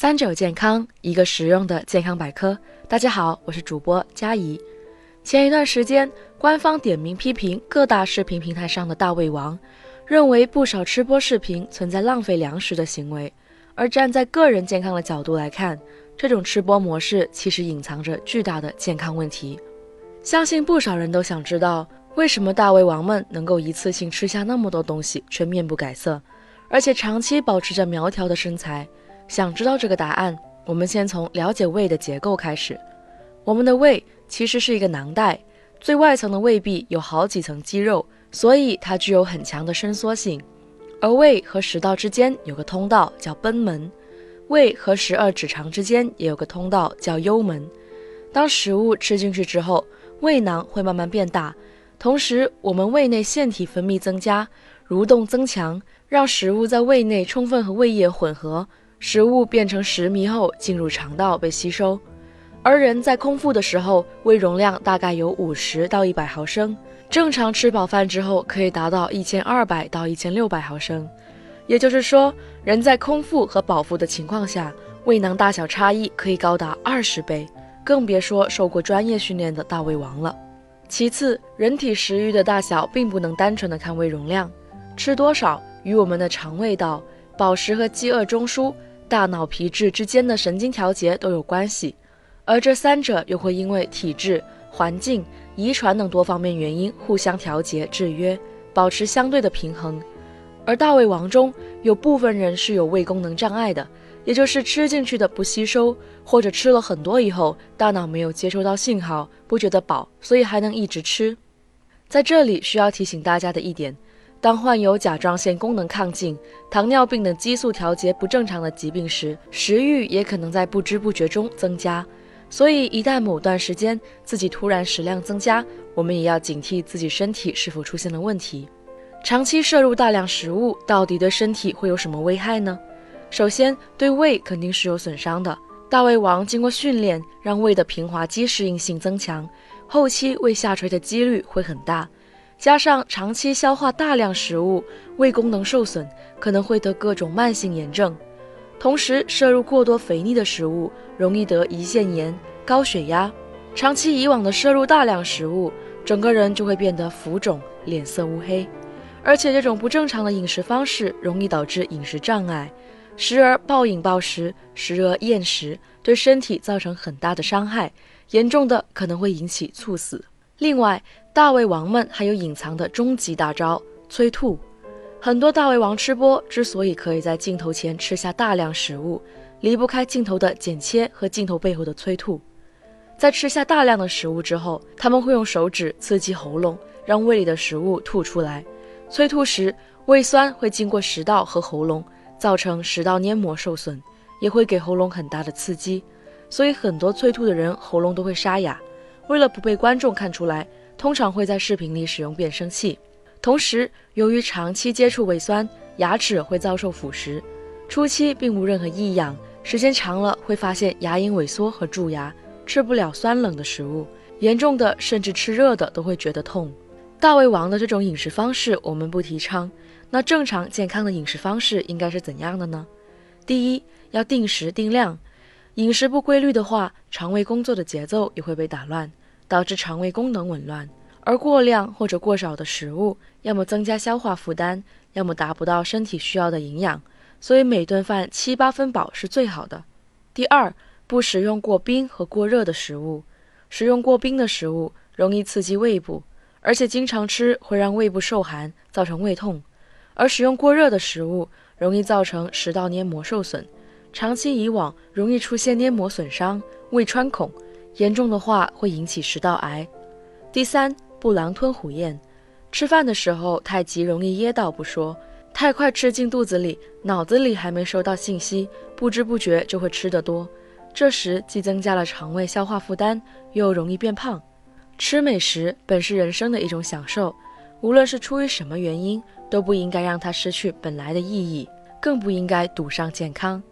三九健康，一个实用的健康百科。大家好，我是主播佳怡。前一段时间，官方点名批评各大视频平台上的大胃王，认为不少吃播视频存在浪费粮食的行为。而站在个人健康的角度来看，这种吃播模式其实隐藏着巨大的健康问题。相信不少人都想知道，为什么大胃王们能够一次性吃下那么多东西，却面不改色，而且长期保持着苗条的身材？想知道这个答案，我们先从了解胃的结构开始。我们的胃其实是一个囊袋，最外层的胃壁有好几层肌肉，所以它具有很强的伸缩性。而胃和食道之间有个通道叫贲门，胃和十二指肠之间也有个通道叫幽门。当食物吃进去之后，胃囊会慢慢变大，同时我们胃内腺体分泌增加，蠕动增强，让食物在胃内充分和胃液混合。食物变成食糜后进入肠道被吸收，而人在空腹的时候，胃容量大概有五十到一百毫升，正常吃饱饭之后可以达到一千二百到一千六百毫升。也就是说，人在空腹和饱腹的情况下，胃囊大小差异可以高达二十倍，更别说受过专业训练的大胃王了。其次，人体食欲的大小并不能单纯的看胃容量，吃多少与我们的肠胃道、饱食和饥饿中枢。大脑皮质之间的神经调节都有关系，而这三者又会因为体质、环境、遗传等多方面原因互相调节、制约，保持相对的平衡。而大胃王中有部分人是有胃功能障碍的，也就是吃进去的不吸收，或者吃了很多以后，大脑没有接收到信号，不觉得饱，所以还能一直吃。在这里需要提醒大家的一点。当患有甲状腺功能亢进、糖尿病等激素调节不正常的疾病时，食欲也可能在不知不觉中增加。所以，一旦某段时间自己突然食量增加，我们也要警惕自己身体是否出现了问题。长期摄入大量食物，到底对身体会有什么危害呢？首先，对胃肯定是有损伤的。大胃王经过训练，让胃的平滑肌适应性增强，后期胃下垂的几率会很大。加上长期消化大量食物，胃功能受损，可能会得各种慢性炎症。同时，摄入过多肥腻的食物，容易得胰腺炎、高血压。长期以往的摄入大量食物，整个人就会变得浮肿、脸色乌黑。而且，这种不正常的饮食方式容易导致饮食障碍，时而暴饮暴食，时而厌食，对身体造成很大的伤害，严重的可能会引起猝死。另外，大胃王们还有隐藏的终极大招——催吐。很多大胃王吃播之所以可以在镜头前吃下大量食物，离不开镜头的剪切和镜头背后的催吐。在吃下大量的食物之后，他们会用手指刺激喉咙，让胃里的食物吐出来。催吐时，胃酸会经过食道和喉咙，造成食道黏膜受损，也会给喉咙很大的刺激。所以，很多催吐的人喉咙都会沙哑。为了不被观众看出来，通常会在视频里使用变声器。同时，由于长期接触胃酸，牙齿会遭受腐蚀。初期并无任何异样，时间长了会发现牙龈萎缩和蛀牙，吃不了酸冷的食物，严重的甚至吃热的都会觉得痛。大胃王的这种饮食方式我们不提倡。那正常健康的饮食方式应该是怎样的呢？第一，要定时定量。饮食不规律的话，肠胃工作的节奏也会被打乱。导致肠胃功能紊乱，而过量或者过少的食物，要么增加消化负担，要么达不到身体需要的营养。所以每顿饭七八分饱是最好的。第二，不食用过冰和过热的食物。食用过冰的食物容易刺激胃部，而且经常吃会让胃部受寒，造成胃痛；而食用过热的食物容易造成食道黏膜受损，长期以往容易出现黏膜损伤、胃穿孔。严重的话会引起食道癌。第三，不狼吞虎咽，吃饭的时候太急容易噎到不说，太快吃进肚子里，脑子里还没收到信息，不知不觉就会吃得多，这时既增加了肠胃消化负担，又容易变胖。吃美食本是人生的一种享受，无论是出于什么原因，都不应该让它失去本来的意义，更不应该赌上健康。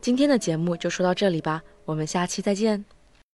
今天的节目就说到这里吧，我们下期再见。